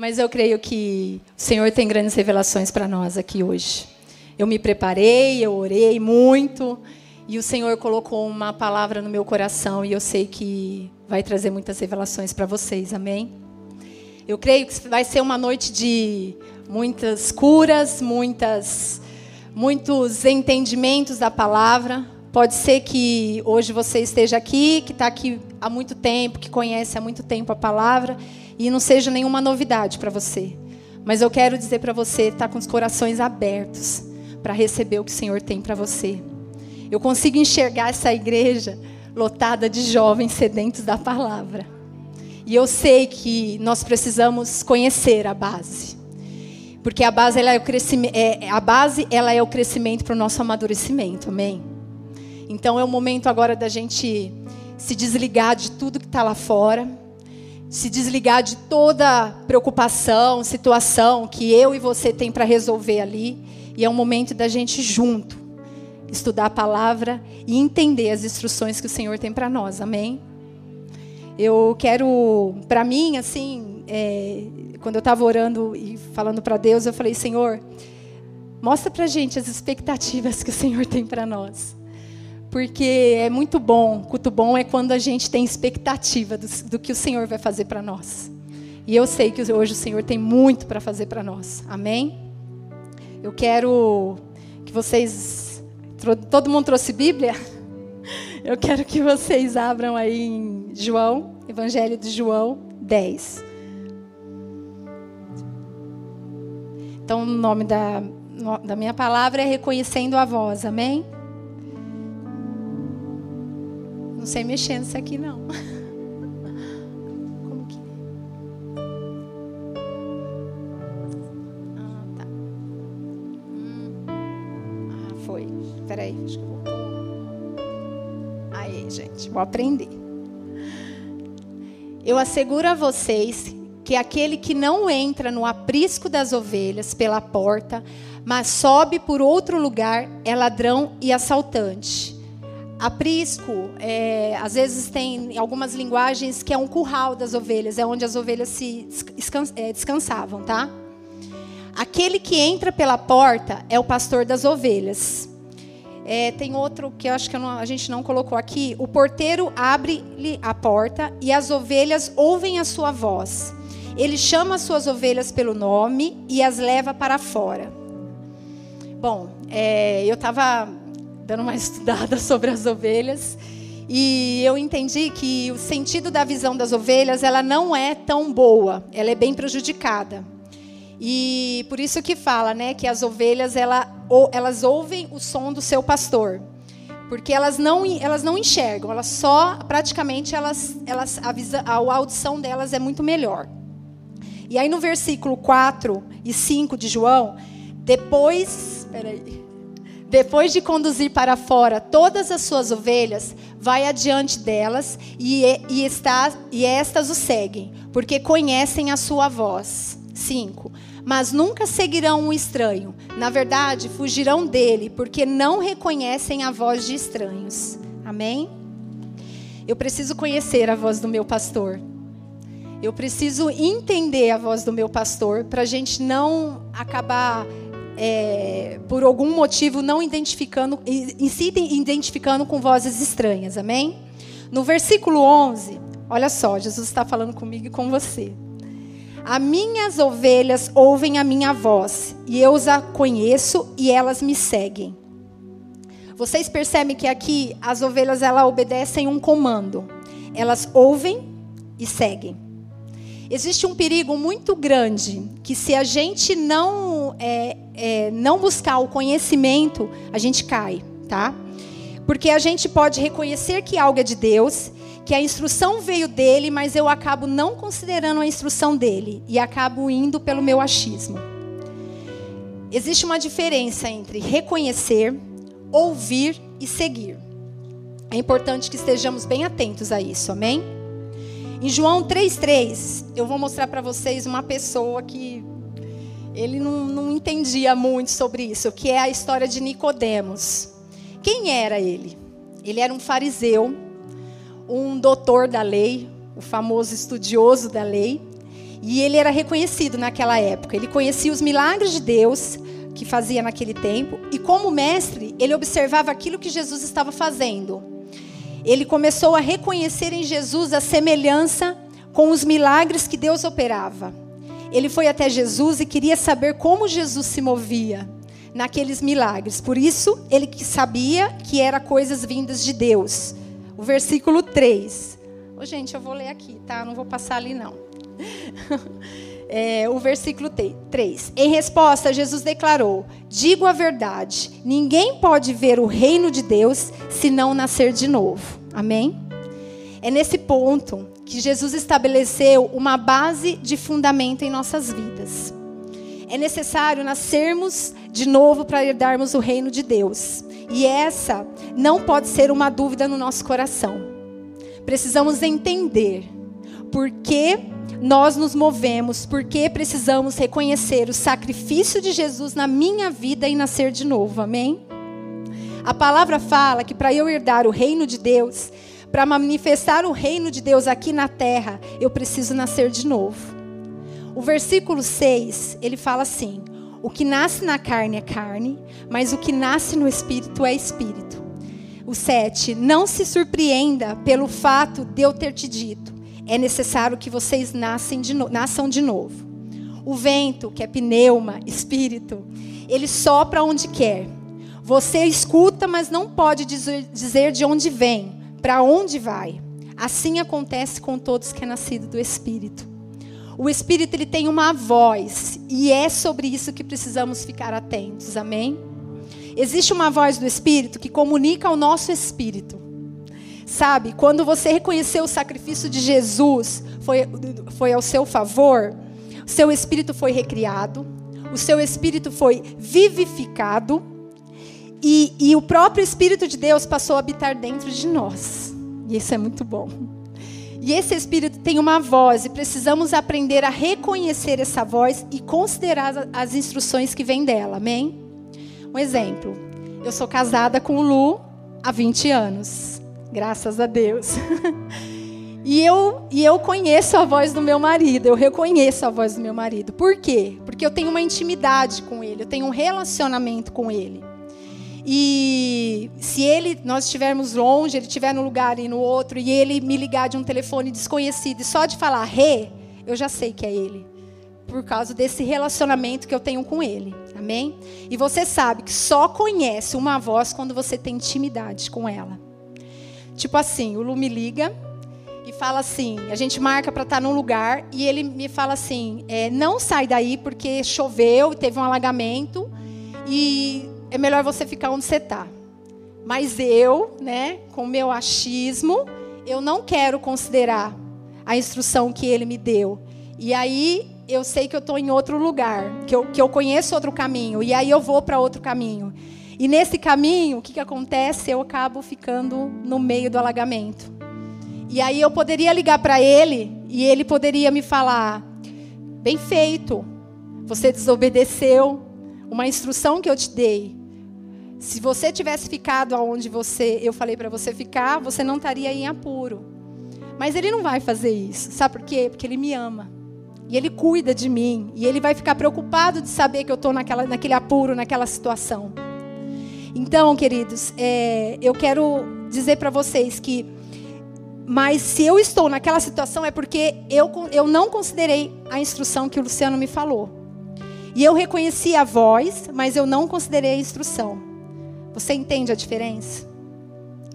Mas eu creio que o Senhor tem grandes revelações para nós aqui hoje. Eu me preparei, eu orei muito, e o Senhor colocou uma palavra no meu coração, e eu sei que vai trazer muitas revelações para vocês, amém? Eu creio que vai ser uma noite de muitas curas, muitas, muitos entendimentos da palavra. Pode ser que hoje você esteja aqui, que está aqui há muito tempo, que conhece há muito tempo a palavra e não seja nenhuma novidade para você. Mas eu quero dizer para você, estar tá com os corações abertos para receber o que o Senhor tem para você. Eu consigo enxergar essa igreja lotada de jovens sedentos da palavra. E eu sei que nós precisamos conhecer a base. Porque a base, ela é, o crescimento, é, a base ela é o crescimento para o nosso amadurecimento. Amém? Então é o momento agora da gente se desligar de tudo que está lá fora se desligar de toda preocupação, situação que eu e você tem para resolver ali. E é um momento da gente junto estudar a palavra e entender as instruções que o Senhor tem para nós. Amém? Eu quero, para mim, assim, é, quando eu estava orando e falando para Deus, eu falei, Senhor, mostra para gente as expectativas que o Senhor tem para nós. Porque é muito bom, culto bom é quando a gente tem expectativa do, do que o Senhor vai fazer para nós. E eu sei que hoje o Senhor tem muito para fazer para nós. Amém? Eu quero que vocês. Todo mundo trouxe Bíblia? Eu quero que vocês abram aí em João, Evangelho de João 10. Então, o nome da, da minha palavra é Reconhecendo a Voz. Amém? Sei mexer nisso aqui, não. Como que é? Ah, tá. Hum. Ah, foi. Peraí, acho que vou Aí, gente, vou aprender. Eu asseguro a vocês que aquele que não entra no aprisco das ovelhas pela porta, mas sobe por outro lugar, é ladrão e assaltante. Aprisco, é, às vezes tem algumas linguagens que é um curral das ovelhas, é onde as ovelhas se é, descansavam, tá? Aquele que entra pela porta é o pastor das ovelhas. É, tem outro que eu acho que eu não, a gente não colocou aqui. O porteiro abre-lhe a porta e as ovelhas ouvem a sua voz. Ele chama as suas ovelhas pelo nome e as leva para fora. Bom, é, eu estava dando uma estudada sobre as ovelhas. E eu entendi que o sentido da visão das ovelhas, ela não é tão boa, ela é bem prejudicada. E por isso que fala, né, que as ovelhas ela, elas ouvem o som do seu pastor. Porque elas não, elas não enxergam, elas só praticamente elas, elas a, visa, a audição delas é muito melhor. E aí no versículo 4 e 5 de João, depois, peraí, depois de conduzir para fora todas as suas ovelhas, vai adiante delas e, e, está, e estas o seguem, porque conhecem a sua voz. 5. Mas nunca seguirão um estranho. Na verdade, fugirão dele, porque não reconhecem a voz de estranhos. Amém? Eu preciso conhecer a voz do meu pastor. Eu preciso entender a voz do meu pastor para a gente não acabar é, por algum motivo não identificando, em si identificando com vozes estranhas, amém? No versículo 11, olha só, Jesus está falando comigo e com você. As minhas ovelhas ouvem a minha voz, e eu as conheço e elas me seguem. Vocês percebem que aqui as ovelhas elas obedecem um comando. Elas ouvem e seguem. Existe um perigo muito grande que se a gente não é, é, não buscar o conhecimento, a gente cai, tá? Porque a gente pode reconhecer que algo é de Deus, que a instrução veio dele, mas eu acabo não considerando a instrução dele e acabo indo pelo meu achismo. Existe uma diferença entre reconhecer, ouvir e seguir. É importante que estejamos bem atentos a isso, amém? Em João 3,3, eu vou mostrar para vocês uma pessoa que ele não, não entendia muito sobre isso, que é a história de Nicodemos. Quem era ele? Ele era um fariseu, um doutor da lei, o famoso estudioso da lei, E ele era reconhecido naquela época. Ele conhecia os milagres de Deus que fazia naquele tempo. E como mestre, ele observava aquilo que Jesus estava fazendo. Ele começou a reconhecer em Jesus a semelhança com os milagres que Deus operava. Ele foi até Jesus e queria saber como Jesus se movia naqueles milagres. Por isso, ele sabia que era coisas vindas de Deus. O versículo 3. Oh, gente, eu vou ler aqui, tá? Não vou passar ali, não. é, o versículo 3. Em resposta, Jesus declarou: Digo a verdade, ninguém pode ver o reino de Deus se não nascer de novo. Amém? É nesse ponto que Jesus estabeleceu uma base de fundamento em nossas vidas. É necessário nascermos de novo para herdarmos o reino de Deus. E essa não pode ser uma dúvida no nosso coração. Precisamos entender por que nós nos movemos, porque precisamos reconhecer o sacrifício de Jesus na minha vida e nascer de novo. Amém? A palavra fala que para eu herdar o reino de Deus, para manifestar o reino de Deus aqui na terra, eu preciso nascer de novo. O versículo 6, ele fala assim: O que nasce na carne é carne, mas o que nasce no espírito é espírito. O 7, não se surpreenda pelo fato de eu ter te dito é necessário que vocês de no, nasçam de novo. O vento, que é pneuma, espírito, ele sopra onde quer. Você escuta, mas não pode dizer de onde vem, para onde vai. Assim acontece com todos que é nascido do Espírito. O Espírito ele tem uma voz e é sobre isso que precisamos ficar atentos. Amém? Existe uma voz do Espírito que comunica ao nosso espírito. Sabe, quando você reconheceu o sacrifício de Jesus, foi, foi ao seu favor, seu espírito foi recriado, o seu espírito foi vivificado, e, e o próprio Espírito de Deus passou a habitar dentro de nós. E isso é muito bom. E esse Espírito tem uma voz, e precisamos aprender a reconhecer essa voz e considerar as instruções que vêm dela, amém? Um exemplo: eu sou casada com o Lu há 20 anos. Graças a Deus. e, eu, e eu conheço a voz do meu marido, eu reconheço a voz do meu marido. Por quê? Porque eu tenho uma intimidade com ele, eu tenho um relacionamento com ele. E se ele, nós estivermos longe, ele estiver num lugar e no outro, e ele me ligar de um telefone desconhecido, e só de falar ré, eu já sei que é ele. Por causa desse relacionamento que eu tenho com ele. Amém? E você sabe que só conhece uma voz quando você tem intimidade com ela. Tipo assim, o Lu me liga e fala assim: a gente marca para estar tá num lugar e ele me fala assim: é, não sai daí porque choveu, teve um alagamento e é melhor você ficar onde você está. Mas eu, né, com meu achismo, eu não quero considerar a instrução que ele me deu. E aí eu sei que eu estou em outro lugar, que eu, que eu conheço outro caminho, e aí eu vou para outro caminho. E nesse caminho, o que, que acontece? Eu acabo ficando no meio do alagamento. E aí eu poderia ligar para ele e ele poderia me falar: bem feito, você desobedeceu uma instrução que eu te dei. Se você tivesse ficado aonde você, eu falei para você ficar, você não estaria em apuro. Mas ele não vai fazer isso. Sabe por quê? Porque ele me ama. E ele cuida de mim. E ele vai ficar preocupado de saber que eu estou naquele apuro, naquela situação. Então, queridos, é, eu quero dizer para vocês que, mas se eu estou naquela situação é porque eu, eu não considerei a instrução que o Luciano me falou. E eu reconheci a voz, mas eu não considerei a instrução. Você entende a diferença?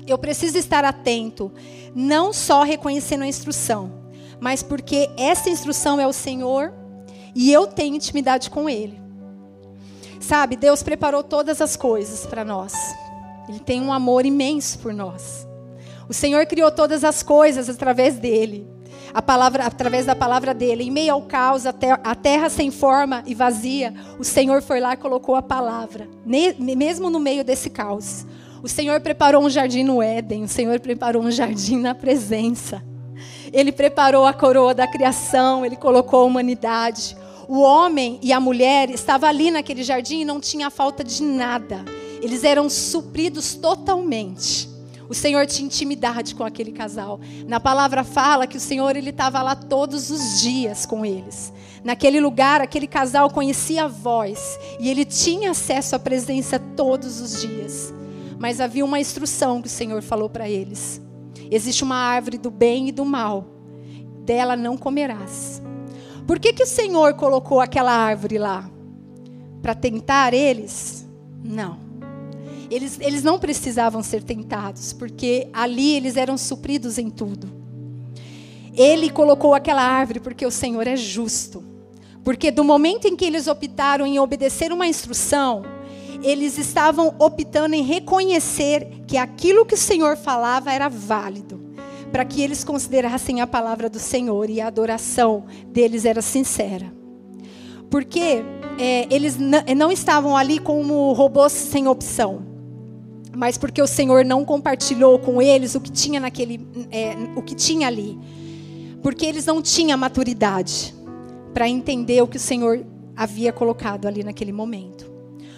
Eu preciso estar atento, não só reconhecendo a instrução, mas porque essa instrução é o Senhor e eu tenho intimidade com Ele. Sabe, Deus preparou todas as coisas para nós. Ele tem um amor imenso por nós. O Senhor criou todas as coisas através dele. A palavra, através da palavra dele. Em meio ao caos, a a terra sem forma e vazia, o Senhor foi lá e colocou a palavra, mesmo no meio desse caos. O Senhor preparou um jardim no Éden, o Senhor preparou um jardim na presença. Ele preparou a coroa da criação, ele colocou a humanidade. O homem e a mulher estavam ali naquele jardim e não tinha falta de nada. Eles eram supridos totalmente. O Senhor tinha intimidade com aquele casal. Na palavra fala que o Senhor ele estava lá todos os dias com eles. Naquele lugar, aquele casal conhecia a voz e ele tinha acesso à presença todos os dias. Mas havia uma instrução que o Senhor falou para eles: existe uma árvore do bem e do mal, dela não comerás. Por que, que o Senhor colocou aquela árvore lá? Para tentar eles? Não. Eles, eles não precisavam ser tentados, porque ali eles eram supridos em tudo. Ele colocou aquela árvore porque o Senhor é justo. Porque do momento em que eles optaram em obedecer uma instrução, eles estavam optando em reconhecer que aquilo que o Senhor falava era válido, para que eles considerassem a palavra do Senhor e a adoração deles era sincera. Porque é, eles não estavam ali como robôs sem opção, mas porque o Senhor não compartilhou com eles o que tinha naquele, é, o que tinha ali, porque eles não tinham maturidade para entender o que o Senhor havia colocado ali naquele momento.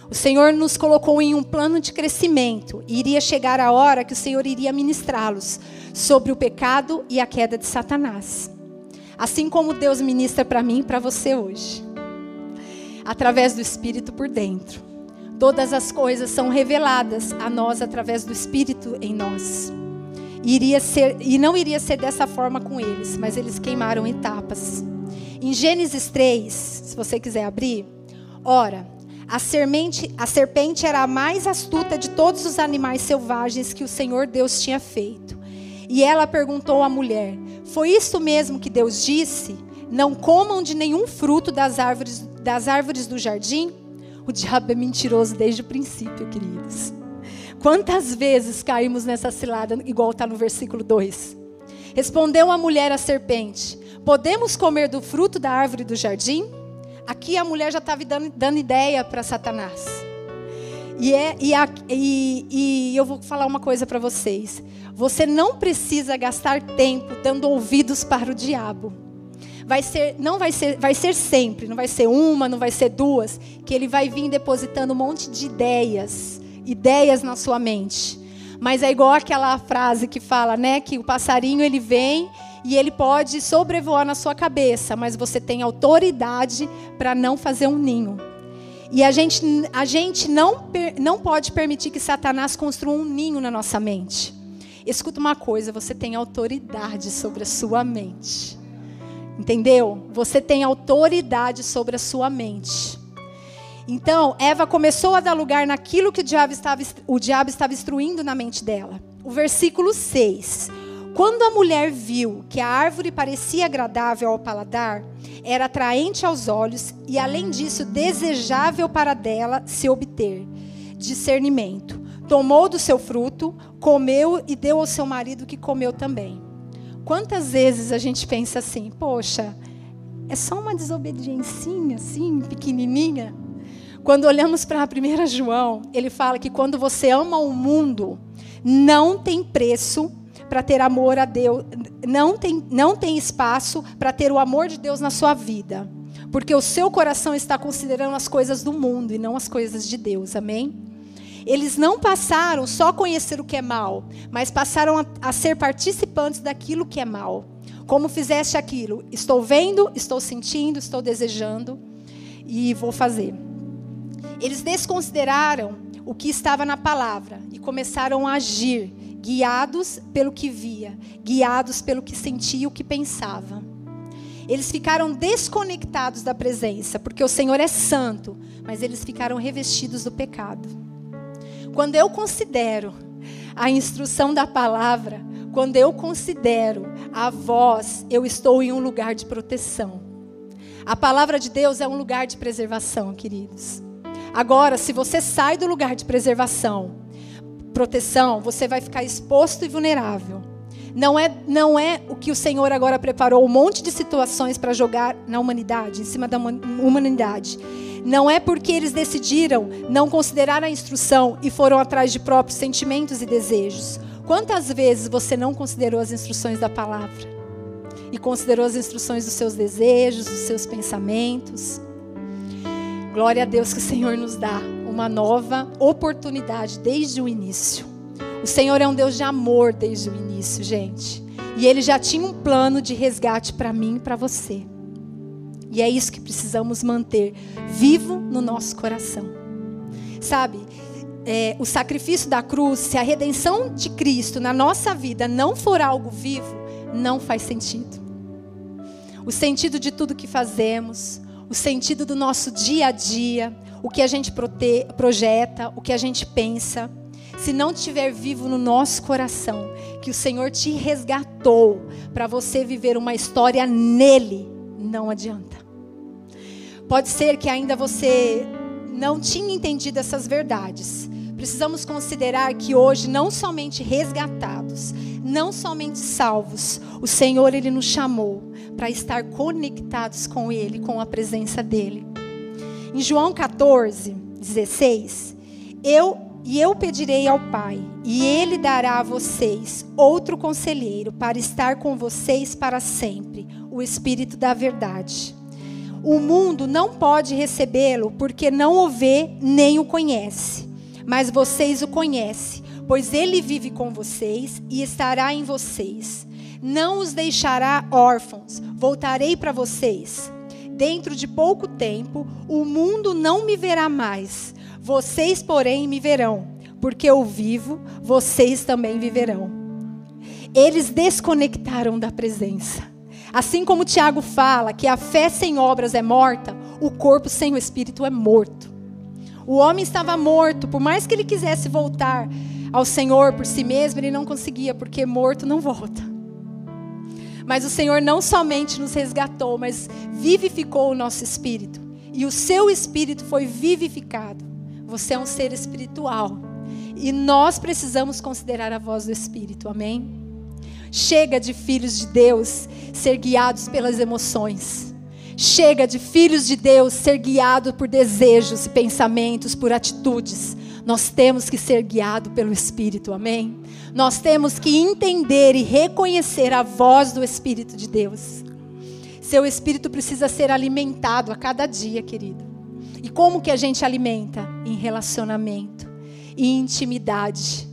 O Senhor nos colocou em um plano de crescimento e iria chegar a hora que o Senhor iria ministrá-los sobre o pecado e a queda de Satanás. Assim como Deus ministra para mim e para você hoje. Através do Espírito por dentro. Todas as coisas são reveladas a nós através do Espírito em nós. Iria ser, e não iria ser dessa forma com eles, mas eles queimaram etapas. Em Gênesis 3, se você quiser abrir, ora, a serpente, a serpente era a mais astuta de todos os animais selvagens que o Senhor Deus tinha feito. E ela perguntou à mulher: Foi isso mesmo que Deus disse? Não comam de nenhum fruto das árvores, das árvores do jardim? O diabo é mentiroso desde o princípio, queridos. Quantas vezes caímos nessa cilada, igual está no versículo 2? Respondeu a mulher à serpente: Podemos comer do fruto da árvore do jardim? Aqui a mulher já estava dando, dando, ideia para Satanás. E, é, e, a, e, e eu vou falar uma coisa para vocês. Você não precisa gastar tempo dando ouvidos para o diabo. Vai ser, não vai ser, vai ser sempre, não vai ser uma, não vai ser duas, que ele vai vir depositando um monte de ideias, ideias na sua mente. Mas é igual aquela frase que fala, né, que o passarinho ele vem e ele pode sobrevoar na sua cabeça, mas você tem autoridade para não fazer um ninho. E a gente, a gente não, não pode permitir que Satanás construa um ninho na nossa mente. Escuta uma coisa: você tem autoridade sobre a sua mente. Entendeu? Você tem autoridade sobre a sua mente. Então, Eva começou a dar lugar naquilo que o diabo estava, o diabo estava instruindo na mente dela. O versículo 6. Quando a mulher viu que a árvore parecia agradável ao paladar, era atraente aos olhos e, além disso, desejável para dela se obter discernimento, tomou do seu fruto, comeu e deu ao seu marido que comeu também. Quantas vezes a gente pensa assim, poxa, é só uma desobediência assim, pequenininha? Quando olhamos para a primeira João, ele fala que quando você ama o mundo, não tem preço para ter amor a Deus, não tem, não tem espaço para ter o amor de Deus na sua vida. Porque o seu coração está considerando as coisas do mundo e não as coisas de Deus, amém? Eles não passaram só a conhecer o que é mal, mas passaram a, a ser participantes daquilo que é mal. Como fizeste aquilo? Estou vendo, estou sentindo, estou desejando e vou fazer. Eles desconsideraram o que estava na palavra e começaram a agir guiados pelo que via, guiados pelo que sentia e o que pensava. Eles ficaram desconectados da presença, porque o Senhor é santo, mas eles ficaram revestidos do pecado. Quando eu considero a instrução da palavra, quando eu considero a voz, eu estou em um lugar de proteção. A palavra de Deus é um lugar de preservação, queridos. Agora, se você sai do lugar de preservação proteção, você vai ficar exposto e vulnerável. Não é, não é o que o Senhor agora preparou um monte de situações para jogar na humanidade, em cima da humanidade. Não é porque eles decidiram não considerar a instrução e foram atrás de próprios sentimentos e desejos. Quantas vezes você não considerou as instruções da palavra? E considerou as instruções dos seus desejos, dos seus pensamentos? Glória a Deus que o Senhor nos dá uma nova oportunidade desde o início. O Senhor é um Deus de amor desde o início, gente. E Ele já tinha um plano de resgate para mim e para você. E é isso que precisamos manter vivo no nosso coração. Sabe, é, o sacrifício da cruz, se a redenção de Cristo na nossa vida não for algo vivo, não faz sentido. O sentido de tudo que fazemos, o sentido do nosso dia a dia, o que a gente prote, projeta, o que a gente pensa, se não estiver vivo no nosso coração, que o Senhor te resgatou para você viver uma história nele, não adianta. Pode ser que ainda você não tinha entendido essas verdades. Precisamos considerar que hoje, não somente resgatados, não somente salvos, o Senhor ele nos chamou para estar conectados com Ele, com a presença dEle. Em João 14, 16, eu e eu pedirei ao Pai, e Ele dará a vocês outro conselheiro para estar com vocês para sempre, o Espírito da Verdade. O mundo não pode recebê-lo porque não o vê nem o conhece, mas vocês o conhecem, pois ele vive com vocês e estará em vocês não os deixará órfãos, voltarei para vocês. Dentro de pouco tempo, o mundo não me verá mais, vocês, porém, me verão, porque eu vivo, vocês também viverão. Eles desconectaram da presença. Assim como Tiago fala que a fé sem obras é morta, o corpo sem o espírito é morto. O homem estava morto, por mais que ele quisesse voltar ao Senhor por si mesmo, ele não conseguia, porque morto não volta. Mas o Senhor não somente nos resgatou, mas vivificou o nosso espírito. E o seu espírito foi vivificado. Você é um ser espiritual. E nós precisamos considerar a voz do Espírito, amém? Chega de filhos de Deus ser guiados pelas emoções. Chega de filhos de Deus ser guiados por desejos e pensamentos, por atitudes. Nós temos que ser guiados pelo Espírito, amém? Nós temos que entender e reconhecer a voz do Espírito de Deus. Seu espírito precisa ser alimentado a cada dia, querido. E como que a gente alimenta? Em relacionamento, em intimidade.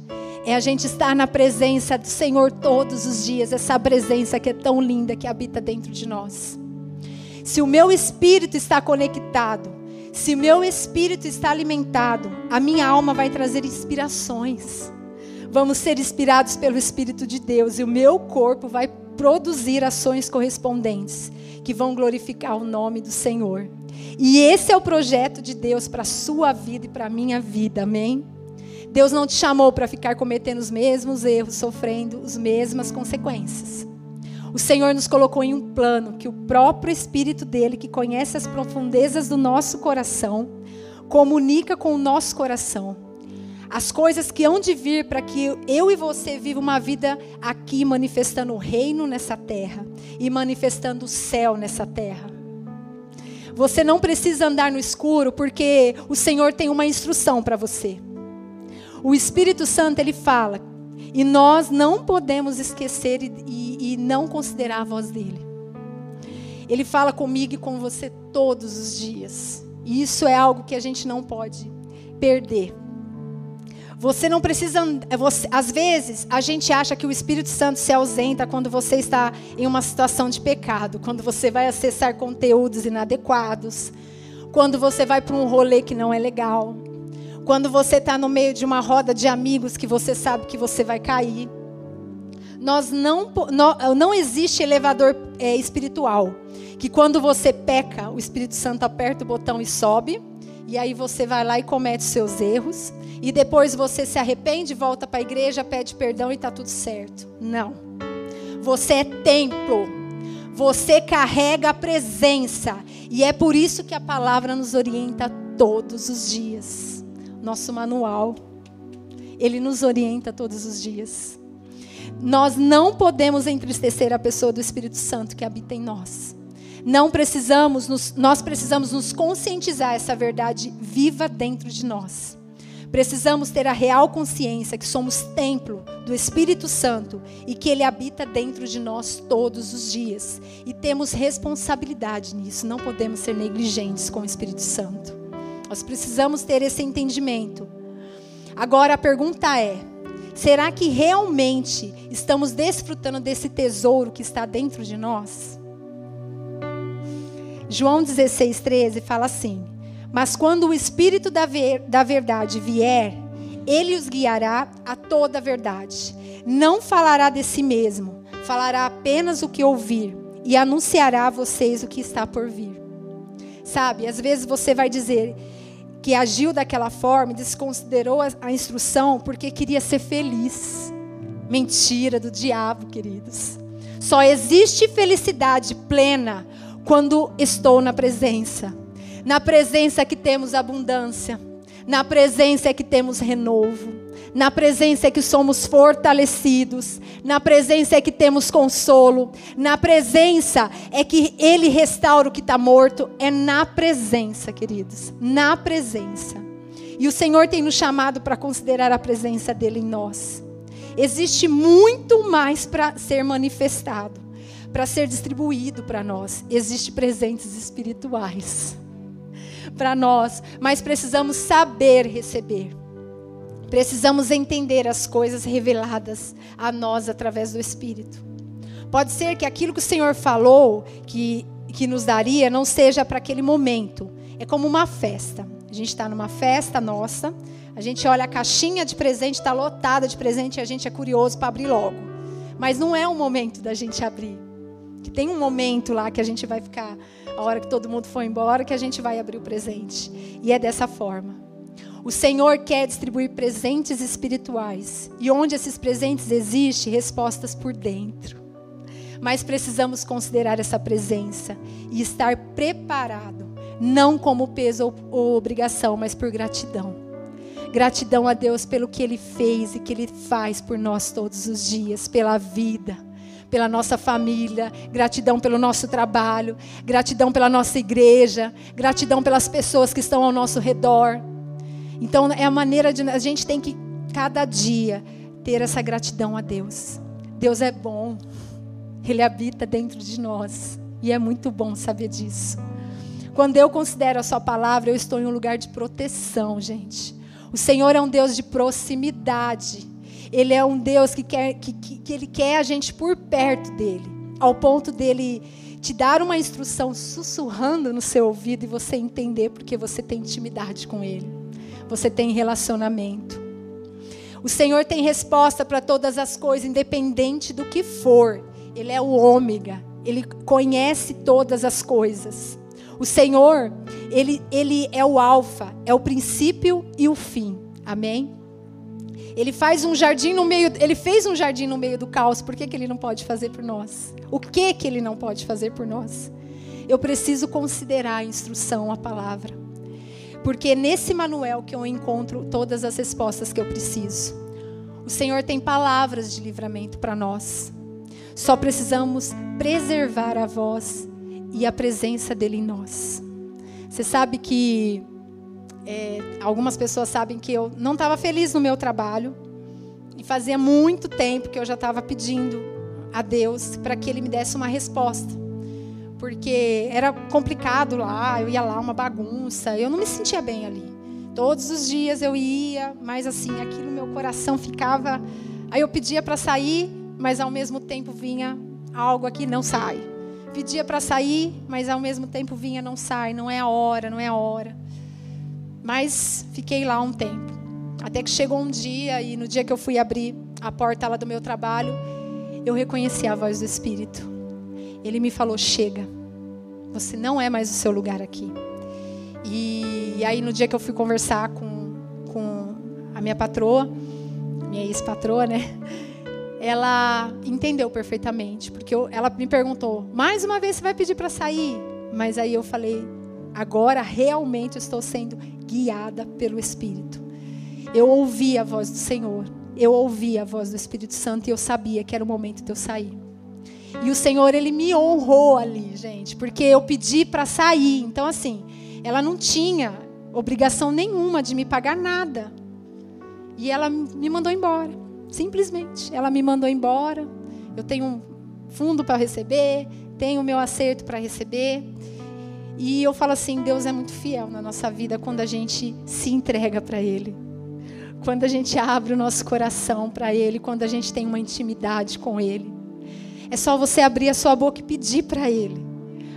É a gente estar na presença do Senhor todos os dias, essa presença que é tão linda que habita dentro de nós. Se o meu espírito está conectado, se o meu espírito está alimentado, a minha alma vai trazer inspirações vamos ser inspirados pelo Espírito de Deus e o meu corpo vai produzir ações correspondentes que vão glorificar o nome do Senhor. E esse é o projeto de Deus para a sua vida e para a minha vida, amém? Deus não te chamou para ficar cometendo os mesmos erros, sofrendo as mesmas consequências. O Senhor nos colocou em um plano que o próprio Espírito dele, que conhece as profundezas do nosso coração, comunica com o nosso coração as coisas que hão de vir para que eu e você viva uma vida aqui manifestando o reino nessa terra e manifestando o céu nessa terra. Você não precisa andar no escuro porque o Senhor tem uma instrução para você. O Espírito Santo ele fala e nós não podemos esquecer e, e, e não considerar a voz dele. Ele fala comigo e com você todos os dias. E isso é algo que a gente não pode perder. Você não precisa. Você, às vezes, a gente acha que o Espírito Santo se ausenta quando você está em uma situação de pecado, quando você vai acessar conteúdos inadequados, quando você vai para um rolê que não é legal, quando você está no meio de uma roda de amigos que você sabe que você vai cair. Nós não, não, não existe elevador é, espiritual que quando você peca, o Espírito Santo aperta o botão e sobe, e aí você vai lá e comete seus erros e depois você se arrepende, volta para a igreja, pede perdão e está tudo certo. Não. Você é templo. Você carrega a presença. E é por isso que a palavra nos orienta todos os dias. Nosso manual, ele nos orienta todos os dias. Nós não podemos entristecer a pessoa do Espírito Santo que habita em nós. Não precisamos, nos, nós precisamos nos conscientizar essa verdade viva dentro de nós. Precisamos ter a real consciência que somos templo do Espírito Santo e que ele habita dentro de nós todos os dias. E temos responsabilidade nisso, não podemos ser negligentes com o Espírito Santo. Nós precisamos ter esse entendimento. Agora a pergunta é: Será que realmente estamos desfrutando desse tesouro que está dentro de nós? João 16, 13 fala assim: Mas quando o Espírito da, ver, da verdade vier, ele os guiará a toda a verdade. Não falará de si mesmo, falará apenas o que ouvir e anunciará a vocês o que está por vir. Sabe, às vezes você vai dizer que agiu daquela forma, desconsiderou a, a instrução porque queria ser feliz. Mentira do diabo, queridos. Só existe felicidade plena quando estou na presença. Na presença que temos abundância. Na presença que temos renovo. Na presença é que somos fortalecidos. Na presença é que temos consolo. Na presença é que Ele restaura o que está morto. É na presença, queridos. Na presença. E o Senhor tem nos chamado para considerar a presença dEle em nós. Existe muito mais para ser manifestado, para ser distribuído para nós. Existem presentes espirituais para nós, mas precisamos saber receber. Precisamos entender as coisas reveladas a nós através do Espírito. Pode ser que aquilo que o Senhor falou, que, que nos daria, não seja para aquele momento. É como uma festa. A gente está numa festa nossa, a gente olha a caixinha de presente, está lotada de presente e a gente é curioso para abrir logo. Mas não é o momento da gente abrir. Que tem um momento lá que a gente vai ficar a hora que todo mundo for embora, que a gente vai abrir o presente. E é dessa forma. O Senhor quer distribuir presentes espirituais. E onde esses presentes existem, respostas por dentro. Mas precisamos considerar essa presença e estar preparado, não como peso ou obrigação, mas por gratidão. Gratidão a Deus pelo que Ele fez e que Ele faz por nós todos os dias, pela vida pela nossa família, gratidão pelo nosso trabalho, gratidão pela nossa igreja, gratidão pelas pessoas que estão ao nosso redor. Então é a maneira de a gente tem que cada dia ter essa gratidão a Deus. Deus é bom. Ele habita dentro de nós e é muito bom saber disso. Quando eu considero a sua palavra, eu estou em um lugar de proteção, gente. O Senhor é um Deus de proximidade. Ele é um Deus que, quer, que, que, que Ele quer a gente por perto dele, ao ponto dele te dar uma instrução sussurrando no seu ouvido e você entender porque você tem intimidade com Ele, você tem relacionamento. O Senhor tem resposta para todas as coisas, independente do que for. Ele é o ômega, Ele conhece todas as coisas. O Senhor, Ele, Ele é o alfa, é o princípio e o fim. Amém? Ele faz um jardim no meio, ele fez um jardim no meio do caos. Por que, que ele não pode fazer por nós? O que que ele não pode fazer por nós? Eu preciso considerar a instrução, a palavra. Porque é nesse manual que eu encontro todas as respostas que eu preciso. O Senhor tem palavras de livramento para nós. Só precisamos preservar a voz e a presença dele em nós. Você sabe que é, algumas pessoas sabem que eu não estava feliz no meu trabalho. E fazia muito tempo que eu já estava pedindo a Deus para que Ele me desse uma resposta. Porque era complicado lá, eu ia lá, uma bagunça, eu não me sentia bem ali. Todos os dias eu ia, mas assim, aquilo meu coração ficava. Aí eu pedia para sair, mas ao mesmo tempo vinha algo aqui, não sai. Pedia para sair, mas ao mesmo tempo vinha, não sai, não é a hora, não é a hora. Mas fiquei lá um tempo. Até que chegou um dia, e no dia que eu fui abrir a porta lá do meu trabalho, eu reconheci a voz do Espírito. Ele me falou: Chega, você não é mais o seu lugar aqui. E, e aí, no dia que eu fui conversar com, com a minha patroa, minha ex-patroa, né? Ela entendeu perfeitamente, porque eu, ela me perguntou: mais uma vez você vai pedir para sair? Mas aí eu falei: agora realmente estou sendo guiada pelo Espírito. Eu ouvi a voz do Senhor, eu ouvi a voz do Espírito Santo e eu sabia que era o momento de eu sair. E o Senhor, ele me honrou ali, gente, porque eu pedi para sair. Então, assim, ela não tinha obrigação nenhuma de me pagar nada. E ela me mandou embora, simplesmente. Ela me mandou embora. Eu tenho um fundo para receber, tenho o meu acerto para receber. E eu falo assim, Deus é muito fiel na nossa vida quando a gente se entrega para Ele. quando a gente abre o nosso coração para Ele, quando a gente tem uma intimidade com Ele. É só você abrir a sua boca e pedir para Ele.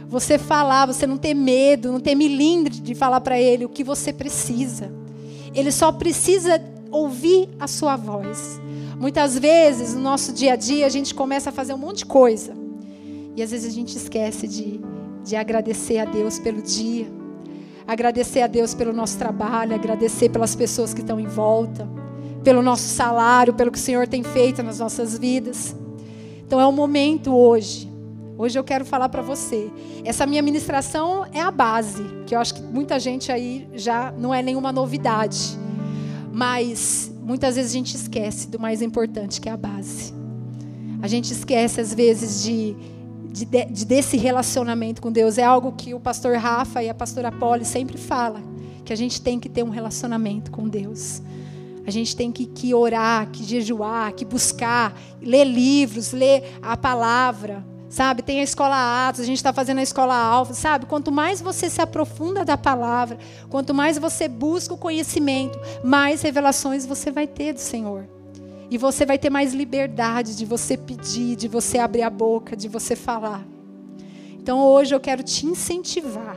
Você falar, você não ter medo, não ter milindre de falar para Ele o que você precisa. Ele só precisa ouvir a sua voz. Muitas vezes, no nosso dia a dia, a gente começa a fazer um monte de coisa. E às vezes a gente esquece de, de agradecer a Deus pelo dia. Agradecer a Deus pelo nosso trabalho, agradecer pelas pessoas que estão em volta, pelo nosso salário, pelo que o Senhor tem feito nas nossas vidas. Então é o momento hoje. Hoje eu quero falar para você. Essa minha ministração é a base, que eu acho que muita gente aí já não é nenhuma novidade. Mas muitas vezes a gente esquece do mais importante, que é a base. A gente esquece às vezes de, de, de desse relacionamento com Deus. É algo que o pastor Rafa e a pastora Polly sempre falam, que a gente tem que ter um relacionamento com Deus. A gente tem que, que orar, que jejuar, que buscar, ler livros, ler a palavra, sabe? Tem a escola Atos, a gente está fazendo a escola Alfa, sabe? Quanto mais você se aprofunda da palavra, quanto mais você busca o conhecimento, mais revelações você vai ter do Senhor. E você vai ter mais liberdade de você pedir, de você abrir a boca, de você falar. Então hoje eu quero te incentivar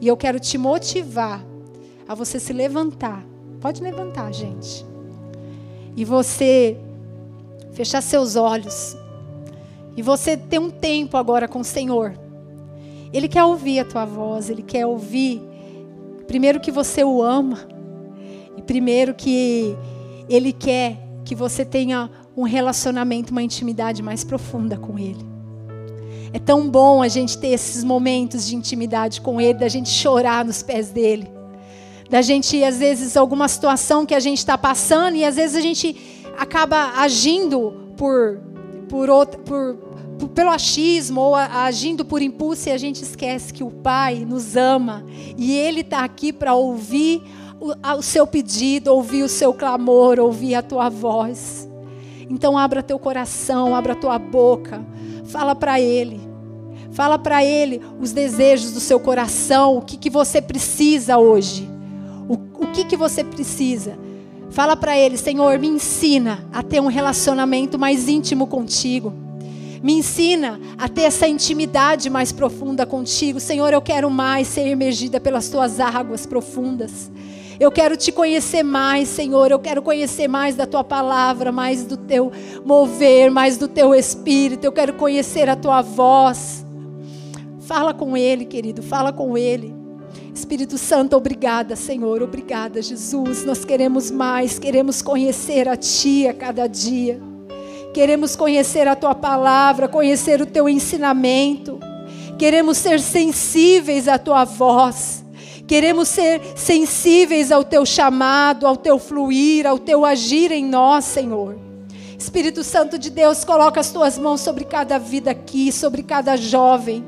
e eu quero te motivar a você se levantar Pode levantar, gente. E você fechar seus olhos. E você ter um tempo agora com o Senhor. Ele quer ouvir a tua voz, ele quer ouvir primeiro que você o ama e primeiro que ele quer que você tenha um relacionamento, uma intimidade mais profunda com ele. É tão bom a gente ter esses momentos de intimidade com ele, da gente chorar nos pés dele da gente, às vezes, alguma situação que a gente está passando e às vezes a gente acaba agindo por, por, outro, por, por pelo achismo ou agindo por impulso e a gente esquece que o Pai nos ama e Ele está aqui para ouvir o, o seu pedido, ouvir o seu clamor, ouvir a tua voz. Então abra teu coração, abra tua boca, fala para Ele. Fala para Ele os desejos do seu coração, o que, que você precisa hoje. O, o que, que você precisa? Fala para ele, Senhor, me ensina a ter um relacionamento mais íntimo contigo. Me ensina a ter essa intimidade mais profunda contigo. Senhor, eu quero mais ser emergida pelas tuas águas profundas. Eu quero te conhecer mais, Senhor. Eu quero conhecer mais da tua palavra, mais do teu mover, mais do teu espírito. Eu quero conhecer a tua voz. Fala com ele, querido, fala com ele. Espírito Santo, obrigada, Senhor, obrigada, Jesus. Nós queremos mais, queremos conhecer a Ti a cada dia. Queremos conhecer a Tua palavra, conhecer o Teu ensinamento. Queremos ser sensíveis à Tua voz. Queremos ser sensíveis ao Teu chamado, ao Teu fluir, ao Teu agir em nós, Senhor. Espírito Santo de Deus, coloca as Tuas mãos sobre cada vida aqui, sobre cada jovem.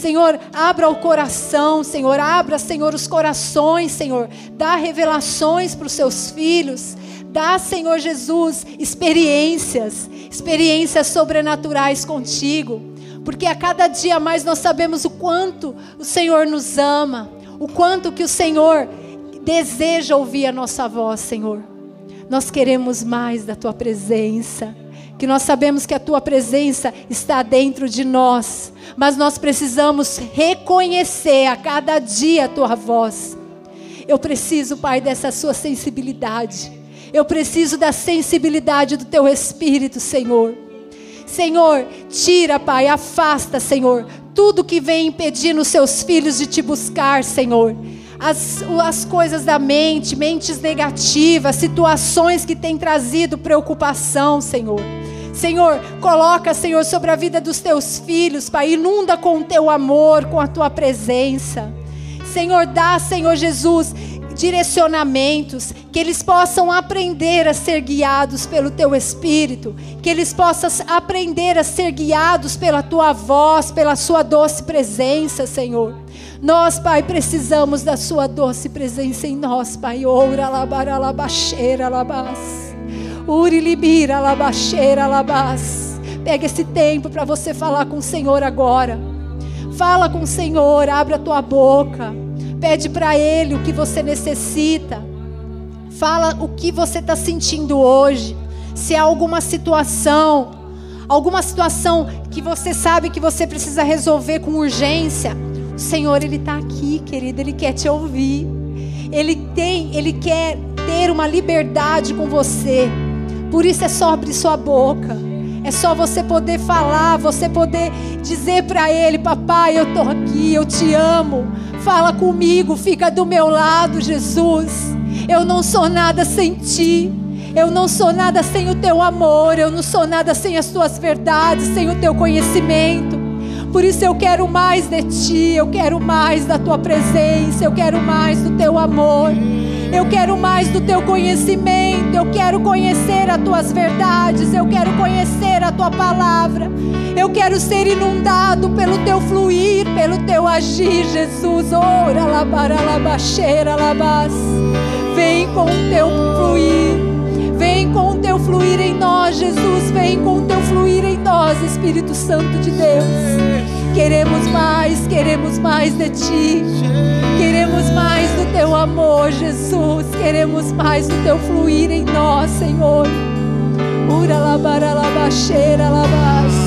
Senhor, abra o coração, Senhor, abra, Senhor, os corações, Senhor. Dá revelações para os seus filhos. Dá, Senhor Jesus, experiências, experiências sobrenaturais contigo. Porque a cada dia mais nós sabemos o quanto o Senhor nos ama, o quanto que o Senhor deseja ouvir a nossa voz, Senhor. Nós queremos mais da tua presença que nós sabemos que a tua presença está dentro de nós, mas nós precisamos reconhecer a cada dia a tua voz. Eu preciso, Pai, dessa sua sensibilidade. Eu preciso da sensibilidade do teu espírito, Senhor. Senhor, tira, Pai, afasta, Senhor, tudo que vem impedindo os seus filhos de te buscar, Senhor. As, as coisas da mente, mentes negativas, situações que têm trazido preocupação, Senhor. Senhor, coloca, Senhor, sobre a vida dos teus filhos, Pai, inunda com o teu amor, com a tua presença. Senhor, dá, Senhor Jesus, direcionamentos, que eles possam aprender a ser guiados pelo teu espírito, que eles possam aprender a ser guiados pela tua voz, pela sua doce presença, Senhor. Nós, Pai, precisamos da sua doce presença em nós, Pai. Oura, labara, labaxeira, labas. Urilibira, labaxeira, labás. Pega esse tempo para você falar com o Senhor agora. Fala com o Senhor, abre a tua boca. Pede para Ele o que você necessita. Fala o que você está sentindo hoje. Se há alguma situação, alguma situação que você sabe que você precisa resolver com urgência, o Senhor ele está aqui, querido. Ele quer te ouvir. Ele tem, ele quer ter uma liberdade com você. Por isso é só abrir sua boca. É só você poder falar, você poder dizer para ele, papai, eu tô aqui, eu te amo. Fala comigo, fica do meu lado, Jesus. Eu não sou nada sem ti. Eu não sou nada sem o teu amor. Eu não sou nada sem as tuas verdades, sem o teu conhecimento. Por isso eu quero mais de ti, eu quero mais da tua presença, eu quero mais do teu amor. Eu quero mais do teu conhecimento. Eu quero conhecer as tuas verdades. Eu quero conhecer a tua palavra. Eu quero ser inundado pelo teu fluir, pelo teu agir, Jesus. Ora, labara, labaxeira, labas. Vem com o teu fluir. Vem com o teu fluir em nós, Jesus. Vem com o teu fluir em nós, Espírito Santo de Deus. Queremos mais, queremos mais de ti. Queremos mais do teu amor, Jesus. Queremos mais do teu fluir em nós, Senhor. Ura labara labaxeira labar.